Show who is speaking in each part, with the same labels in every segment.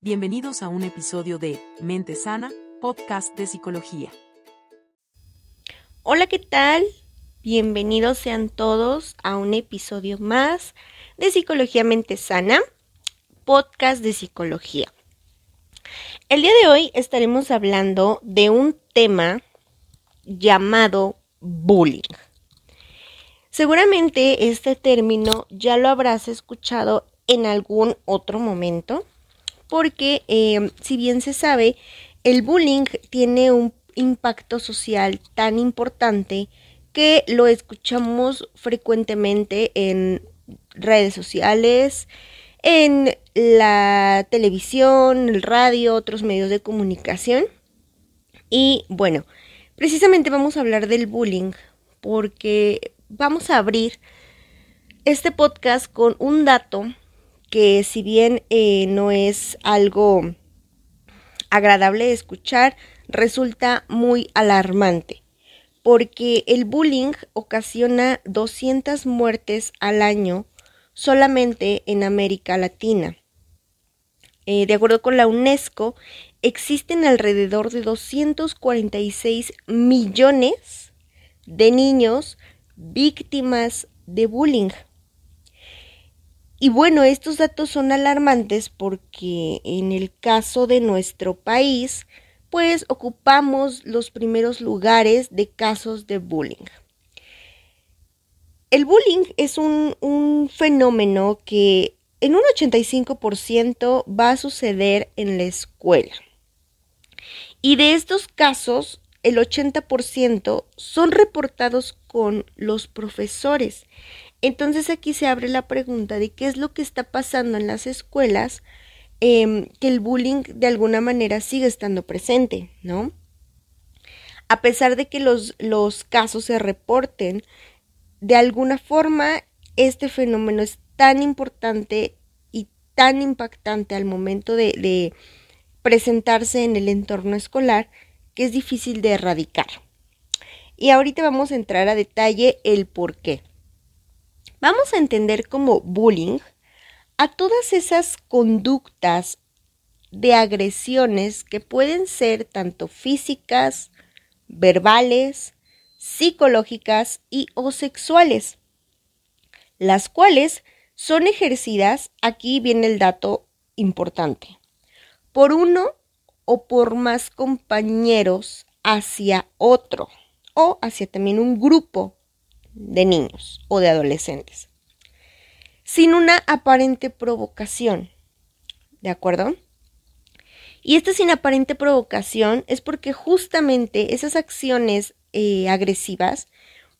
Speaker 1: Bienvenidos a un episodio de Mente Sana, podcast de psicología.
Speaker 2: Hola, ¿qué tal? Bienvenidos sean todos a un episodio más de Psicología Mente Sana, podcast de psicología. El día de hoy estaremos hablando de un tema llamado bullying. Seguramente este término ya lo habrás escuchado en algún otro momento, porque eh, si bien se sabe, el bullying tiene un impacto social tan importante que lo escuchamos frecuentemente en redes sociales, en la televisión, el radio, otros medios de comunicación. Y bueno, precisamente vamos a hablar del bullying porque vamos a abrir este podcast con un dato que si bien eh, no es algo agradable de escuchar, resulta muy alarmante, porque el bullying ocasiona 200 muertes al año solamente en América Latina. Eh, de acuerdo con la UNESCO, existen alrededor de 246 millones de niños víctimas de bullying. Y bueno, estos datos son alarmantes porque en el caso de nuestro país, pues ocupamos los primeros lugares de casos de bullying. El bullying es un, fenómeno que en un 85% va a suceder en la escuela. Y de estos casos, el 80% son reportados con los profesores. Entonces aquí se abre la pregunta de qué es lo que está pasando en las escuelas, em, que el bullying de alguna manera sigue estando presente, ¿no? A pesar de que los, los casos se reporten, de alguna forma este fenómeno es tan importante y tan impactante al momento de, de presentarse en el entorno escolar que es difícil de erradicar. Y ahorita vamos a entrar a detalle el por qué. Vamos a entender como bullying a todas esas conductas de agresiones que pueden ser tanto físicas, verbales, psicológicas y o sexuales, las cuales son ejercidas, aquí viene el dato importante, por uno o por más compañeros hacia otro o hacia también un grupo de niños o de adolescentes, sin una aparente provocación. ¿De acuerdo? Y esta sin aparente provocación es porque justamente esas acciones eh, agresivas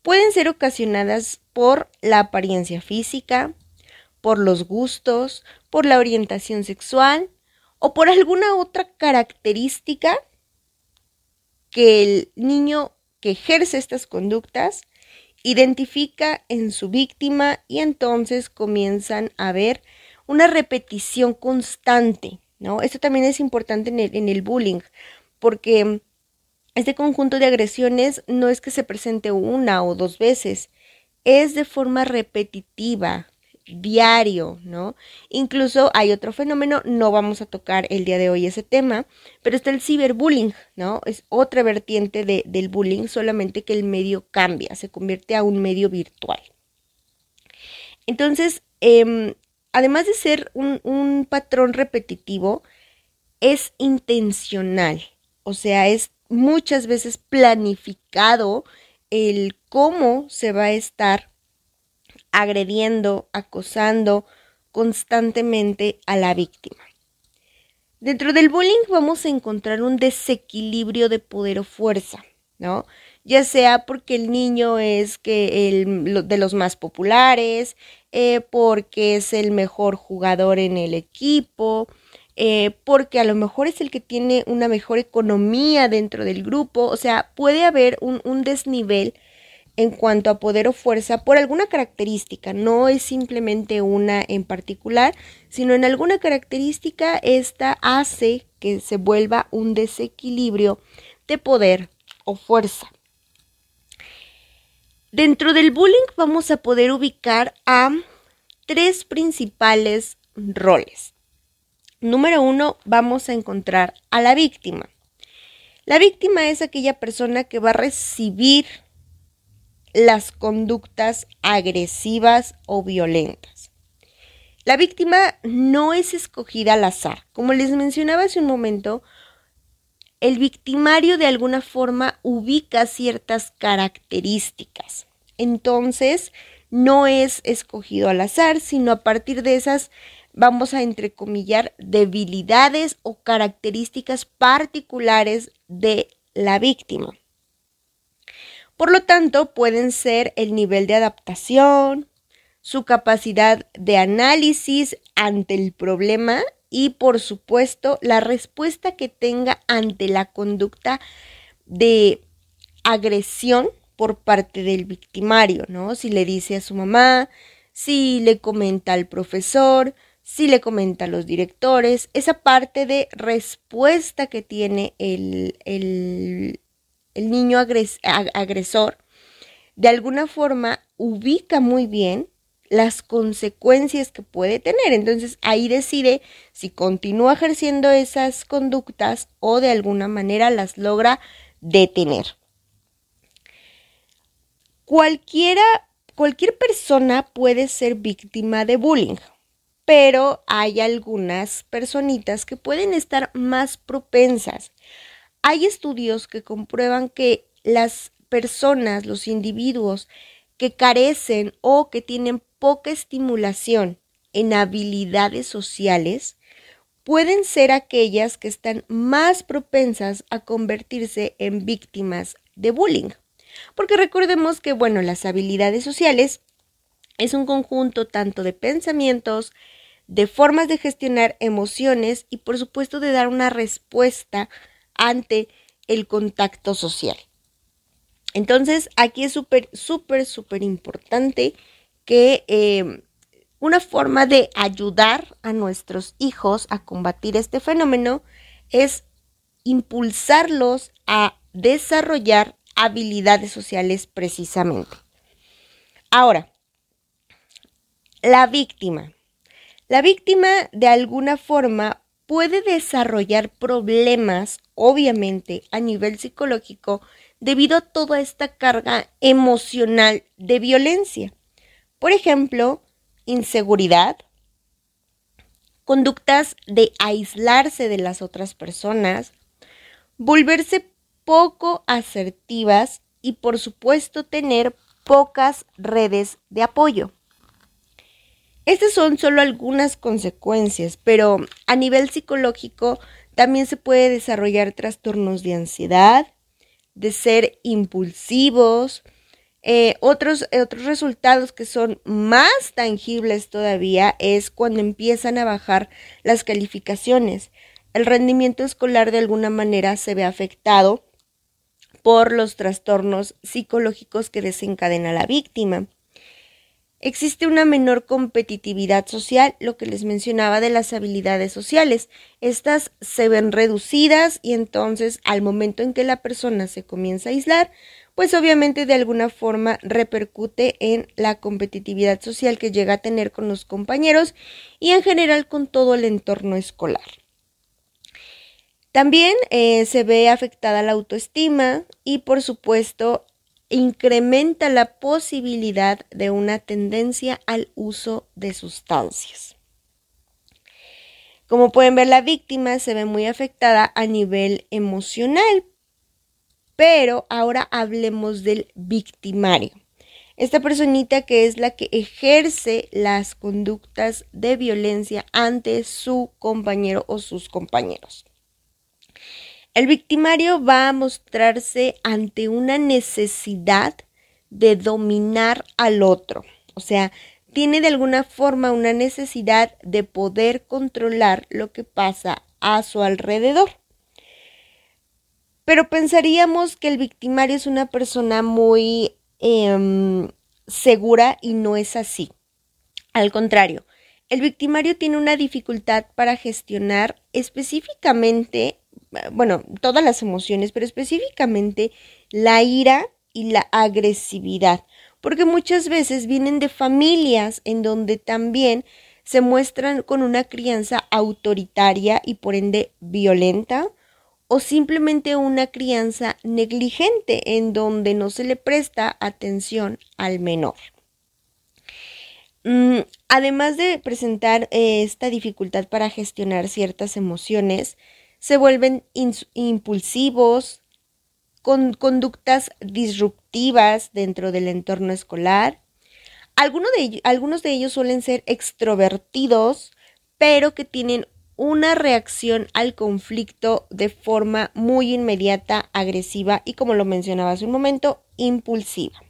Speaker 2: pueden ser ocasionadas por la apariencia física, por los gustos, por la orientación sexual o por alguna otra característica que el niño que ejerce estas conductas identifica en su víctima y entonces comienzan a ver una repetición constante, ¿no? Esto también es importante en el, en el bullying, porque este conjunto de agresiones no es que se presente una o dos veces, es de forma repetitiva, diario, ¿no? Incluso hay otro fenómeno, no vamos a tocar el día de hoy ese tema, pero está el ciberbullying, ¿no? Es otra vertiente del bullying, solamente que el medio cambia, se convierte a un medio virtual. Entonces, em, además de ser un, un patrón repetitivo, es intencional, o sea, es muchas veces planificado el cómo se va a estar agrediendo, acosando constantemente a la víctima. Dentro del bullying vamos a encontrar un desequilibrio de poder o fuerza, ¿no? Ya sea porque el niño es que el, de los más populares, eh, porque es el mejor jugador en el equipo, eh, porque a lo mejor es el que tiene una mejor economía dentro del grupo, o sea, puede haber un, un desnivel en cuanto a poder o fuerza por alguna característica, no es simplemente una en particular, sino en alguna característica esta hace que se vuelva un desequilibrio de poder o fuerza. Dentro del bullying vamos a poder ubicar a tres principales roles. Número uno, vamos a encontrar a la víctima. La víctima es aquella persona que va a recibir las conductas agresivas o violentas. La víctima no es escogida al azar. Como les mencionaba hace un momento, el victimario de alguna forma ubica ciertas características. Entonces, no es escogido al azar, sino a partir de esas, vamos a entrecomillar, debilidades o características particulares de la víctima. Por lo tanto, pueden ser el nivel de adaptación, su capacidad de análisis ante el problema y, por supuesto, la respuesta que tenga ante la conducta de agresión por parte del victimario, ¿no? Si le dice a su mamá, si le comenta al profesor, si le comenta a los directores, esa parte de respuesta que tiene el, el, el niño agresor, de alguna forma ubica muy bien las consecuencias que puede tener. Entonces ahí decide si continúa ejerciendo esas conductas o de alguna manera las logra detener. Cualquiera, cualquier persona puede ser víctima de bullying, pero hay algunas personitas que pueden estar más propensas hay estudios que comprueban que las personas, los individuos que carecen o que tienen poca estimulación en habilidades sociales, pueden ser aquellas que están más propensas a convertirse en víctimas de bullying. Porque recordemos que, bueno, las habilidades sociales es un conjunto tanto de pensamientos, de formas de gestionar emociones y por supuesto de dar una respuesta ante el contacto social. Entonces, aquí es súper, súper, súper importante que eh, una forma de ayudar a nuestros hijos a combatir este fenómeno es impulsarlos a desarrollar habilidades sociales precisamente. Ahora, la víctima. La víctima de alguna forma puede desarrollar problemas, obviamente, a nivel psicológico debido a toda esta carga emocional de violencia. Por ejemplo, inseguridad, conductas de aislarse de las otras personas, volverse poco asertivas y por supuesto tener pocas redes de apoyo. Estas son solo algunas consecuencias, pero a nivel psicológico también se puede desarrollar trastornos de ansiedad, de ser impulsivos, eh, otros, otros resultados que son más tangibles todavía es cuando empiezan a bajar las calificaciones. El rendimiento escolar de alguna manera se ve afectado por los trastornos psicológicos que desencadena la víctima. Existe una menor competitividad social, lo que les mencionaba de las habilidades sociales. Estas se ven reducidas y entonces al momento en que la persona se comienza a aislar, pues obviamente de alguna forma repercute en la competitividad social que llega a tener con los compañeros y en general con todo el entorno escolar. También eh, se ve afectada la autoestima y por supuesto incrementa la posibilidad de una tendencia al uso de sustancias. Como pueden ver, la víctima se ve muy afectada a nivel emocional, pero ahora hablemos del victimario. Esta personita que es la que ejerce las conductas de violencia ante su compañero o sus compañeros. El victimario va a mostrarse ante una necesidad de dominar al otro. O sea, tiene de alguna forma una necesidad de poder controlar lo que pasa a su alrededor. Pero pensaríamos que el victimario es una persona muy em, segura y no es así. Al contrario, el victimario tiene una dificultad para gestionar específicamente bueno, todas las emociones, pero específicamente la ira y la agresividad, porque muchas veces vienen de familias en donde también se muestran con una crianza autoritaria y por ende violenta o simplemente una crianza negligente en donde no se le presta atención al menor. Mm, además de presentar eh, esta dificultad para gestionar ciertas emociones, se vuelven impulsivos, con conductas disruptivas dentro del entorno escolar. Algunos de, algunos de ellos suelen ser extrovertidos, pero que tienen una reacción al conflicto de forma muy inmediata, agresiva y, como lo mencionaba hace un momento, impulsiva.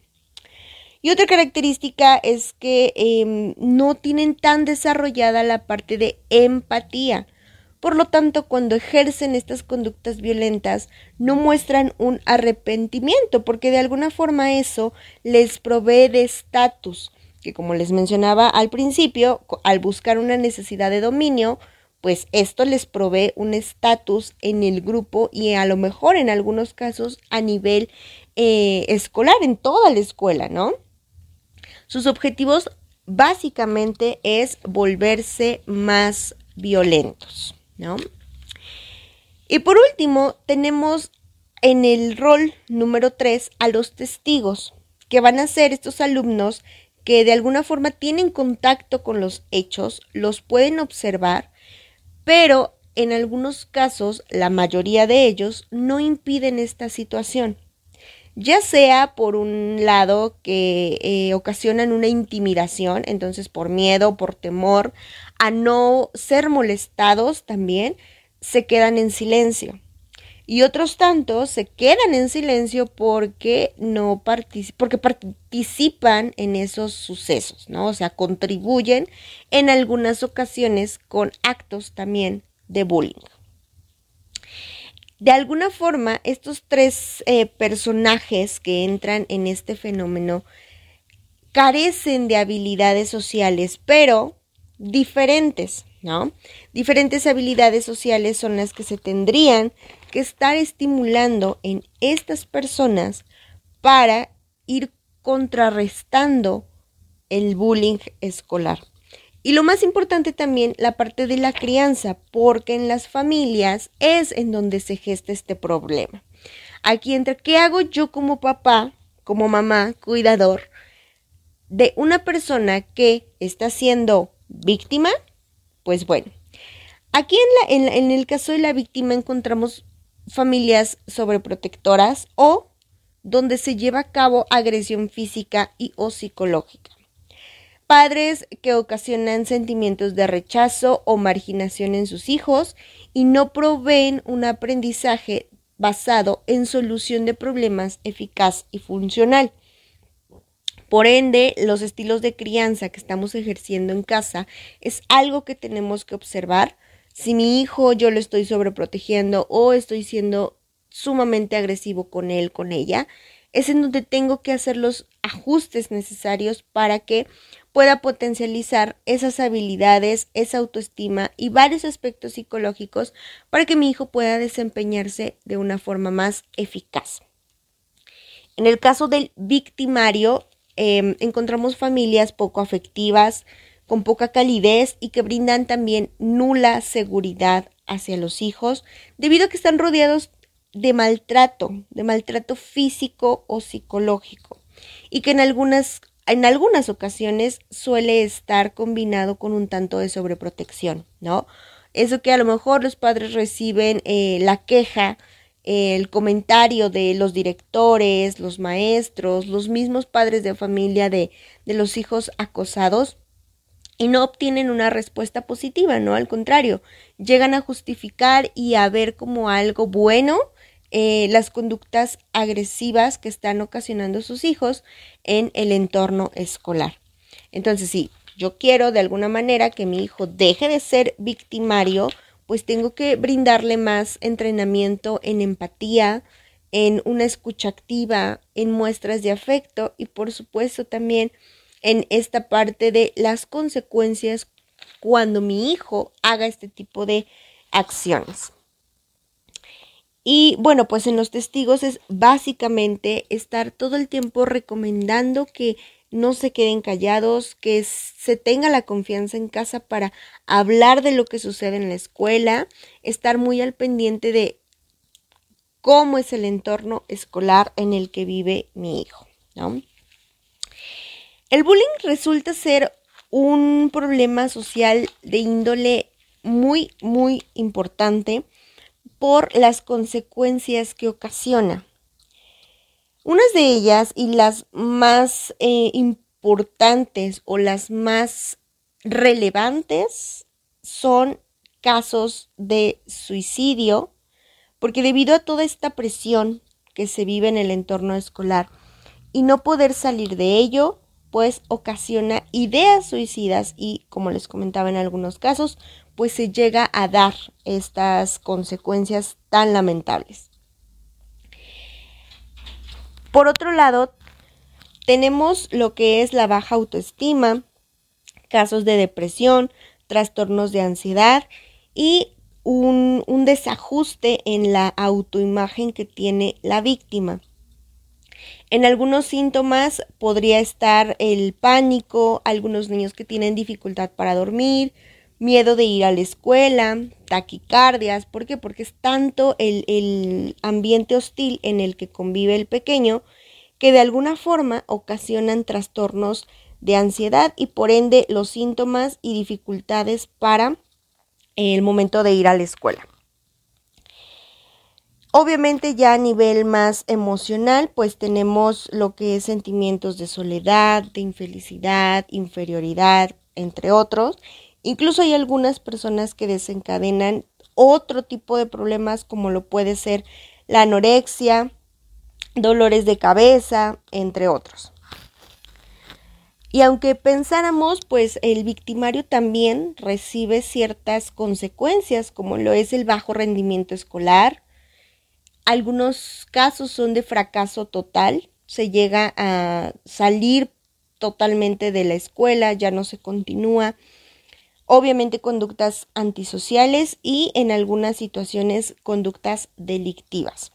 Speaker 2: Y otra característica es que em, no tienen tan desarrollada la parte de empatía. Por lo tanto, cuando ejercen estas conductas violentas, no muestran un arrepentimiento, porque de alguna forma eso les provee de estatus, que como les mencionaba al principio, al buscar una necesidad de dominio, pues esto les provee un estatus en el grupo y a lo mejor en algunos casos a nivel eh, escolar, en toda la escuela, ¿no? Sus objetivos básicamente es volverse más violentos, ¿no? Y por último, tenemos en el rol número 3 a los testigos, que van a ser estos alumnos que de alguna forma tienen contacto con los hechos, los pueden observar, pero en algunos casos, la mayoría de ellos no impiden esta situación ya sea por un lado que eh, ocasionan una intimidación, entonces por miedo, por temor a no ser molestados también, se quedan en silencio. Y otros tantos se quedan en silencio porque no porque participan en esos sucesos, ¿no? O sea, contribuyen en algunas ocasiones con actos también de bullying. De alguna forma, estos tres eh, personajes que entran en este fenómeno carecen de habilidades sociales, pero diferentes, ¿no? Diferentes habilidades sociales son las que se tendrían que estar estimulando en estas personas para ir contrarrestando el bullying escolar. Y lo más importante también, la parte de la crianza, porque en las familias es en donde se gesta este problema. Aquí entre qué hago yo como papá, como mamá, cuidador, de una persona que está siendo víctima, pues bueno, aquí en, la, en, el caso de la víctima encontramos familias sobreprotectoras o donde se lleva a cabo agresión física y o psicológica. Padres que ocasionan sentimientos de rechazo o marginación en sus hijos y no proveen un aprendizaje basado en solución de problemas eficaz y funcional. Por ende, los estilos de crianza que estamos ejerciendo en casa es algo que tenemos que observar. Si mi hijo yo lo estoy sobreprotegiendo o estoy siendo sumamente agresivo con él, con ella, es en donde tengo que hacer los ajustes necesarios para que pueda potencializar esas habilidades, esa autoestima y varios aspectos psicológicos para que mi hijo pueda desempeñarse de una forma más eficaz. En el caso del victimario, em, encontramos familias poco afectivas, con poca calidez y que brindan también nula seguridad hacia los hijos, debido a que están rodeados de maltrato, de maltrato físico o psicológico, y que en algunas en algunas ocasiones suele estar combinado con un tanto de sobreprotección, ¿no? Eso que a lo mejor los padres reciben eh, la queja, el comentario de los directores, los maestros, los mismos padres de familia de, de los hijos acosados y no obtienen una respuesta positiva, ¿no? Al contrario, llegan a justificar y a ver como algo bueno eh, las conductas agresivas que están ocasionando sus hijos en el entorno escolar. Entonces, si yo quiero de alguna manera que mi hijo deje de ser victimario, pues tengo que brindarle más entrenamiento en empatía, en una escucha activa, en muestras de afecto y por supuesto también en esta parte de las consecuencias cuando mi hijo haga este tipo de acciones. Y bueno, pues en los testigos es básicamente estar todo el tiempo recomendando que no se queden callados, que se tenga la confianza en casa para hablar de lo que sucede en la escuela, estar muy al pendiente de cómo es el entorno escolar en el que vive mi hijo. El bullying resulta ser un problema social de índole muy, muy importante por las consecuencias que ocasiona. Unas de ellas y las más eh, importantes o las más relevantes son casos de suicidio, porque debido a toda esta presión que se vive en el entorno escolar y no poder salir de ello, pues ocasiona ideas suicidas y, como les comentaba en algunos casos, pues se llega a dar estas consecuencias tan lamentables. Por otro lado, tenemos lo que es la baja autoestima, casos de depresión, trastornos de ansiedad y un, un desajuste en la autoimagen que tiene la víctima. En algunos síntomas podría estar el pánico, algunos niños que tienen dificultad para dormir, miedo de ir a la escuela, taquicardias. ¿Por qué? Porque es tanto el, el, ambiente hostil en el que convive el pequeño que de alguna forma ocasionan trastornos de ansiedad y por ende los síntomas y dificultades para el momento de ir a la escuela. Obviamente ya a nivel más emocional, pues tenemos lo que es sentimientos de soledad, de infelicidad, inferioridad, entre otros. Incluso hay algunas personas que desencadenan otro tipo de problemas como lo puede ser la anorexia, dolores de cabeza, entre otros. Y aunque pensáramos, pues el victimario también recibe ciertas consecuencias, como lo es el bajo rendimiento escolar, algunos casos son de fracaso total, se llega a salir totalmente de la escuela, ya no se continúa. Obviamente conductas antisociales y en algunas situaciones conductas delictivas.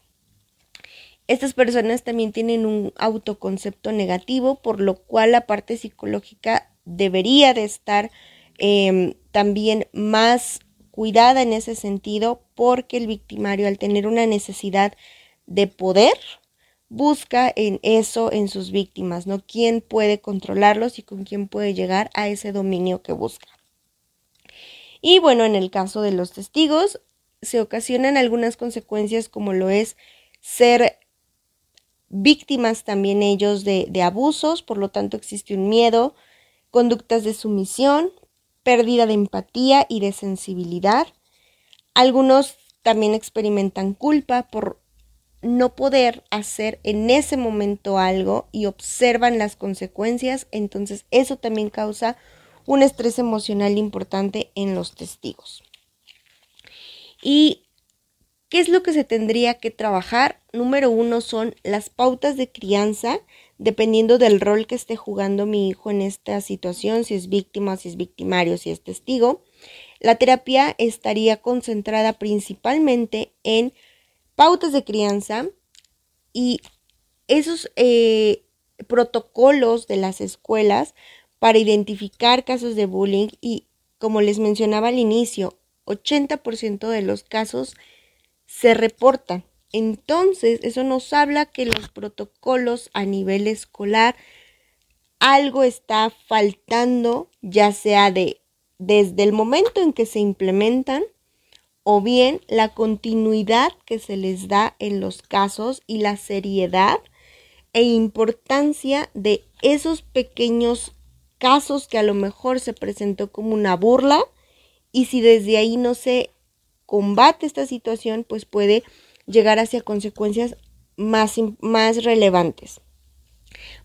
Speaker 2: Estas personas también tienen un autoconcepto negativo, por lo cual la parte psicológica debería de estar em, también más cuidada en ese sentido porque el victimario al tener una necesidad de poder busca en eso en sus víctimas, ¿no? ¿Quién puede controlarlos y con quién puede llegar a ese dominio que busca? Y bueno, en el caso de los testigos, se ocasionan algunas consecuencias como lo es ser víctimas también ellos de, abusos, por lo tanto existe un miedo, conductas de sumisión, pérdida de empatía y de sensibilidad. Algunos también experimentan culpa por no poder hacer en ese momento algo y observan las consecuencias, entonces eso también causa un estrés emocional importante en los testigos. ¿Y qué es lo que se tendría que trabajar? Número uno son las pautas de crianza dependiendo del rol que esté jugando mi hijo en esta situación, si es víctima, si es victimario, si es testigo, la terapia estaría concentrada principalmente en pautas de crianza y esos eh, protocolos de las escuelas para identificar casos de bullying y, como les mencionaba al inicio, 80% de los casos se reportan. Entonces, eso nos habla que los protocolos a nivel escolar algo está faltando, ya sea de desde el momento en que se implementan o bien la continuidad que se les da en los casos y la seriedad e importancia de esos pequeños casos que a lo mejor se presentó como una burla y si desde ahí no se combate esta situación, pues puede llegar hacia consecuencias más, más relevantes.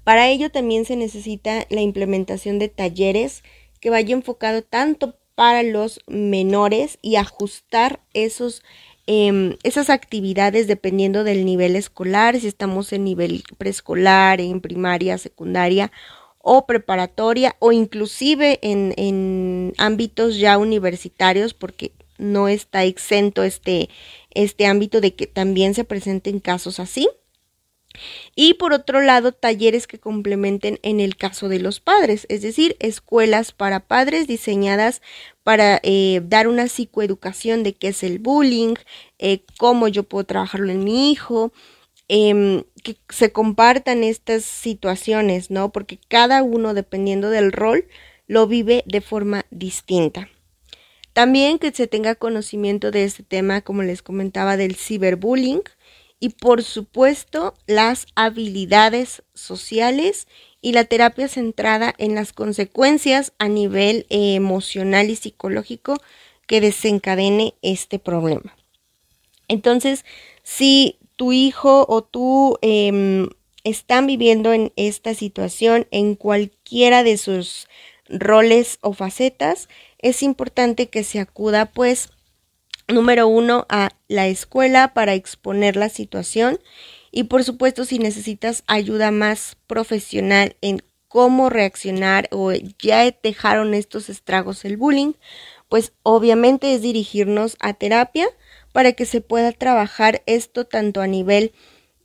Speaker 2: Para ello también se necesita la implementación de talleres que vaya enfocado tanto para los menores y ajustar esos, em, esas actividades dependiendo del nivel escolar, si estamos en nivel preescolar, en primaria, secundaria o preparatoria o inclusive en, en ámbitos ya universitarios porque no está exento este, este ámbito de que también se presenten casos así. Y por otro lado, talleres que complementen en el caso de los padres, es decir, escuelas para padres diseñadas para eh, dar una psicoeducación de qué es el bullying, eh, cómo yo puedo trabajarlo en mi hijo, em, que se compartan estas situaciones, ¿no? Porque cada uno, dependiendo del rol, lo vive de forma distinta. También que se tenga conocimiento de este tema, como les comentaba, del ciberbullying, y por supuesto las habilidades sociales y la terapia centrada en las consecuencias a nivel eh, emocional y psicológico que desencadene este problema. Entonces, si tu hijo o tú em, están viviendo en esta situación en cualquiera de sus roles o facetas, es importante que se acuda pues número uno, a la escuela para exponer la situación y por supuesto si necesitas ayuda más profesional en cómo reaccionar o ya dejaron estos estragos el bullying, pues obviamente es dirigirnos a terapia para que se pueda trabajar esto tanto a nivel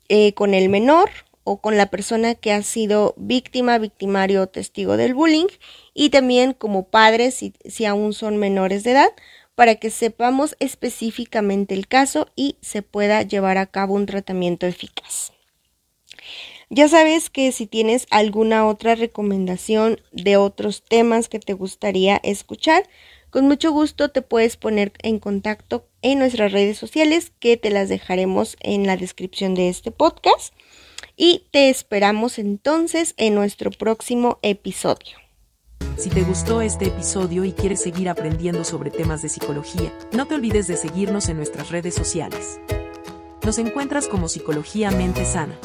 Speaker 2: eh, con el menor o con la persona que ha sido víctima, victimario o testigo del bullying y también como padres si, si aún son menores de edad para que sepamos específicamente el caso y se pueda llevar a cabo un tratamiento eficaz. Ya sabes que si tienes alguna otra recomendación de otros temas que te gustaría escuchar, con mucho gusto te puedes poner en contacto en nuestras redes sociales que te las dejaremos en la descripción de este podcast y te esperamos entonces en nuestro próximo episodio.
Speaker 1: Si te gustó este episodio y quieres seguir aprendiendo sobre temas de psicología, no te olvides de seguirnos en nuestras redes sociales. Nos encuentras como Psicología Mente Sana.